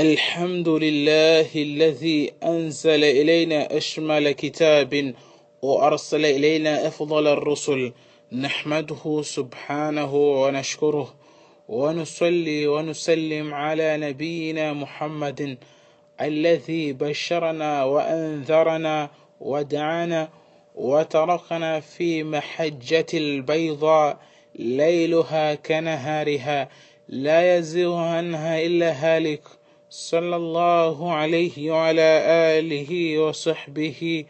الحمد لله الذي أنزل إلينا أشمل كتاب وأرسل إلينا أفضل الرسل. نحمده سبحانه ونشكره ونصلي ونسلم على نبينا محمد الذي بشرنا وأنذرنا ودعانا وتركنا في محجة البيضاء ليلها كنهارها. لا يزيغ عنها إلا هالك. صلى الله عليه وعلى آله وصحبه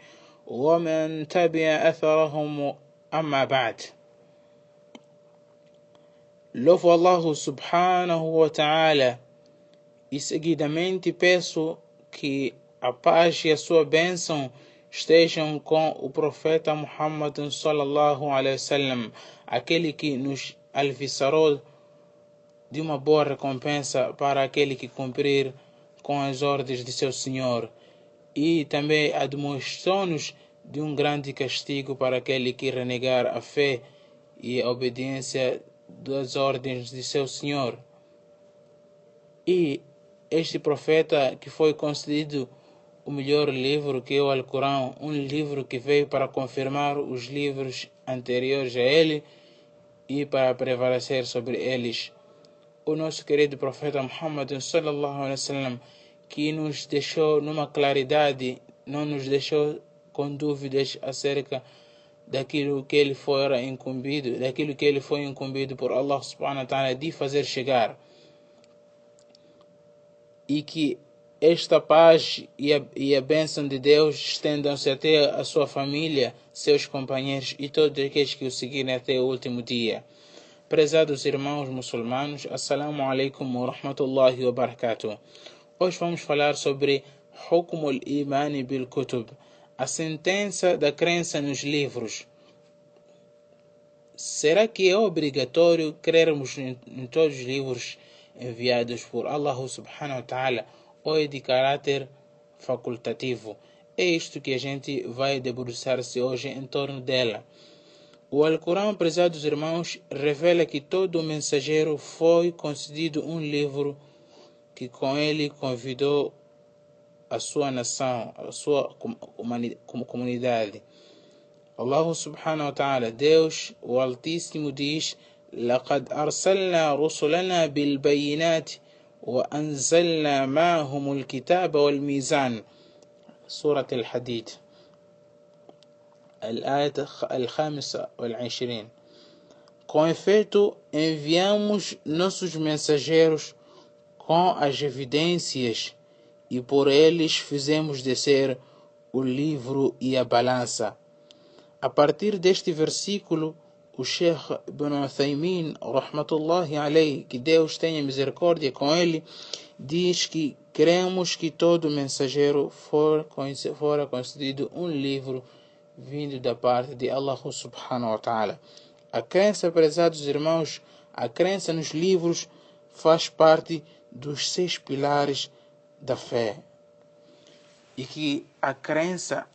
ومن تبع أثرهم أما بعد. لوف الله سبحانه وتعالى إسجي دمينتي بيسو كي أباش يسوع بنسون station com o profeta Muhammad sallallahu alaihi wasallam aquele que nos alvissarou de uma boa recompensa para aquele que cumprir com as ordens de seu Senhor e também admoestou-nos de um grande castigo para aquele que renegar a fé e a obediência das ordens de seu Senhor. E este profeta que foi concedido o melhor livro que é o Alcorão, um livro que veio para confirmar os livros anteriores a ele e para prevalecer sobre eles. O nosso querido profeta Muhammad sallallahu alaihi wasallam que nos deixou numa claridade, não nos deixou com dúvidas acerca daquilo que ele fora incumbido, daquilo que ele foi incumbido por Allah subhanahu wa ta'ala de fazer chegar. E que esta paz e a, e a bênção de Deus estendam-se até a sua família, seus companheiros e todos aqueles que o seguirem até o último dia. Prezados irmãos muçulmanos, Assalamu alaikum wa rahmatullahi wa barakatuh. Hoje vamos falar sobre Hukm al-Iman bil-Kutub, a sentença da crença nos livros. Será que é obrigatório crermos em, todos os livros enviados por Allah subhanahu wa ta'ala ou é de caráter facultativo? É isto que a gente vai debruçar-se hoje em torno dela. O Alcorão, prezados irmãos, revela que todo mensageiro foi concedido um livro que com ele convidou a sua nação, a sua comunidade. Allah subhanahu wa ta'ala, Deus, o Altíssimo diz: لقد أرسلنا رسلنا بالبينات وأنزلنا معهم الكتاب والميزان سورة الحديد الآية الخامسة والعشرين Com efeito, enviamos nossos mensageiros com as evidências e por eles fizemos descer o livro e a balança. A partir deste versículo, o Sheikh Ibn Uthaymin, rahmatullahi alayhi, que Deus tenha misericórdia com ele, diz que cremos que todo mensageiro for, fora concedido um livro vindo da parte de Allah subhanahu wa ta'ala. A crença, prezados irmãos, a crença nos livros faz parte dos seis pilares da fé. E que a crença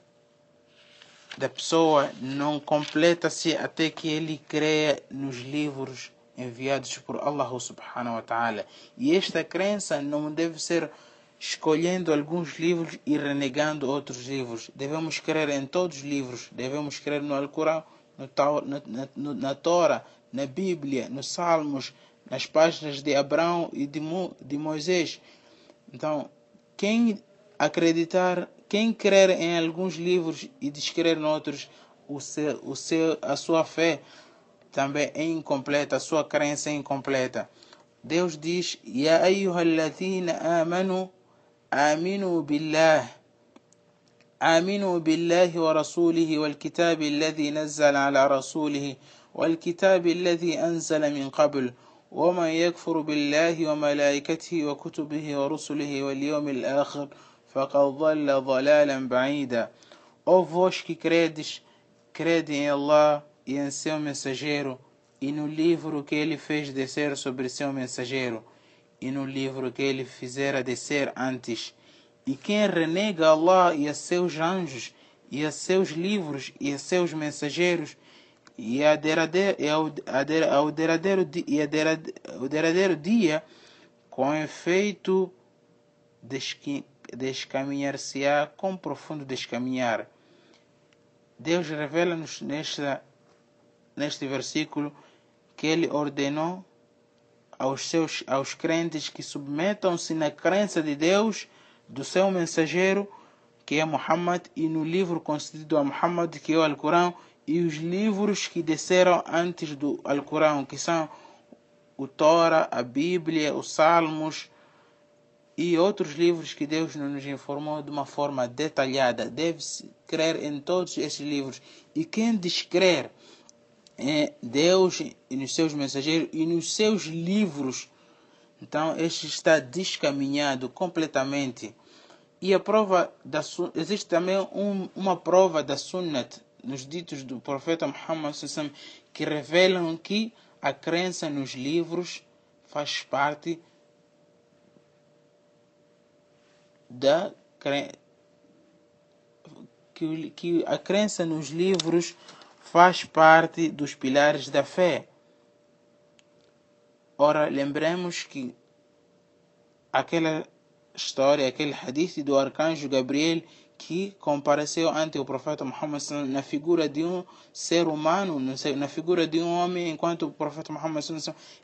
da pessoa não completa-se até que ele creia nos livros enviados por Allah subhanahu wa ta'ala. E esta crença não deve ser escolhendo alguns livros e renegando outros livros. Devemos crer em todos os livros. Devemos crer no Alcorão, na, na, Torá, na Bíblia, nos Salmos, nas páginas de Abraão e de, Mo, de Moisés. Então, quem acreditar, quem crer em alguns livros e descrer em outros, o seu, o seu, a sua fé também é incompleta, a sua crença é incompleta. Deus diz: Ya ayyuhalladhina amanu aminu billah آمنوا بالله ورسوله والكتاب الذي نزل على رسوله والكتاب الذي أنزل من قبل ومن يكفر بالله وملائكته وكتبه ورسله واليوم الآخر فقد ضل ضلالا بعيدا. Ó vós que credes, crede em Allah e em seu mensageiro, e no livro que ele fez e no livro que ele fizera descer antes. E quem renega Allah e a seus anjos, e a seus livros, e a seus mensageiros, e a derradeiro, e ao, ao derradeiro, e a derradeiro, dia, com efeito descaminhar-se-á com profundo descaminhar. Deus revela-nos neste versículo que Ele ordenou aos, seus, aos crentes que submetam-se na crença de Deus, do seu mensageiro, que é Muhammad, e no livro concedido a Muhammad, que é o Alcorão, e os livros que desceram antes do Alcorão, que são o Tora, a Bíblia, os Salmos e outros livros que Deus nos informou de uma forma detalhada. Deve-se crer em todos esses livros. E quem descrer em Deus e nos seus mensageiros e nos seus livros, então este está descaminhado completamente. E a prova da existe também um, uma prova da Sunnat nos ditos do profeta Muhammad que revelam que a crença nos livros faz parte da que, que a crença nos livros faz parte dos pilares da fé. Ora, lembremos que aquela história, aquele hadith do arcanjo Gabriel que compareceu ante o profeta Muhammad na figura de um ser humano, na figura de um homem, enquanto o profeta Muhammad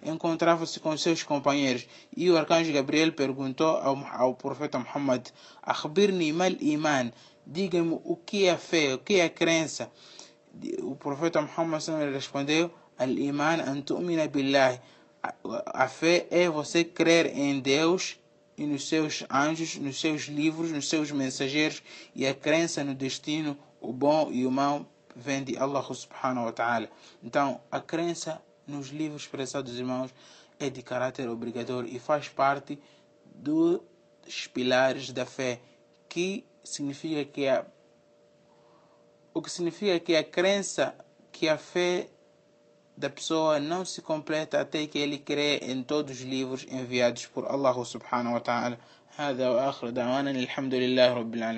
encontrava-se com seus companheiros. E o arcanjo Gabriel perguntou ao, ao profeta Muhammad: Akhbirni mal iman, diga-me o que é a fé, o que é a crença. O profeta Muhammad respondeu: Al-iman an tu'mina billah. A fé é você crer em Deus e nos seus anjos, nos seus livros, nos seus mensageiros e a crença no destino, o bom e o mau vem de Allah subhanahu wa ta'ala. Então, a crença nos livros, prezados irmãos, é de caráter obrigatório e faz parte dos pilares da fé, que significa que a o que significa que a crença, que a fé da pessoa não se completa até que ele crê em todos os livros enviados por Allah subhanahu wa ta'ala. هذا وآخر دعوانا الحمد لله رب العالمين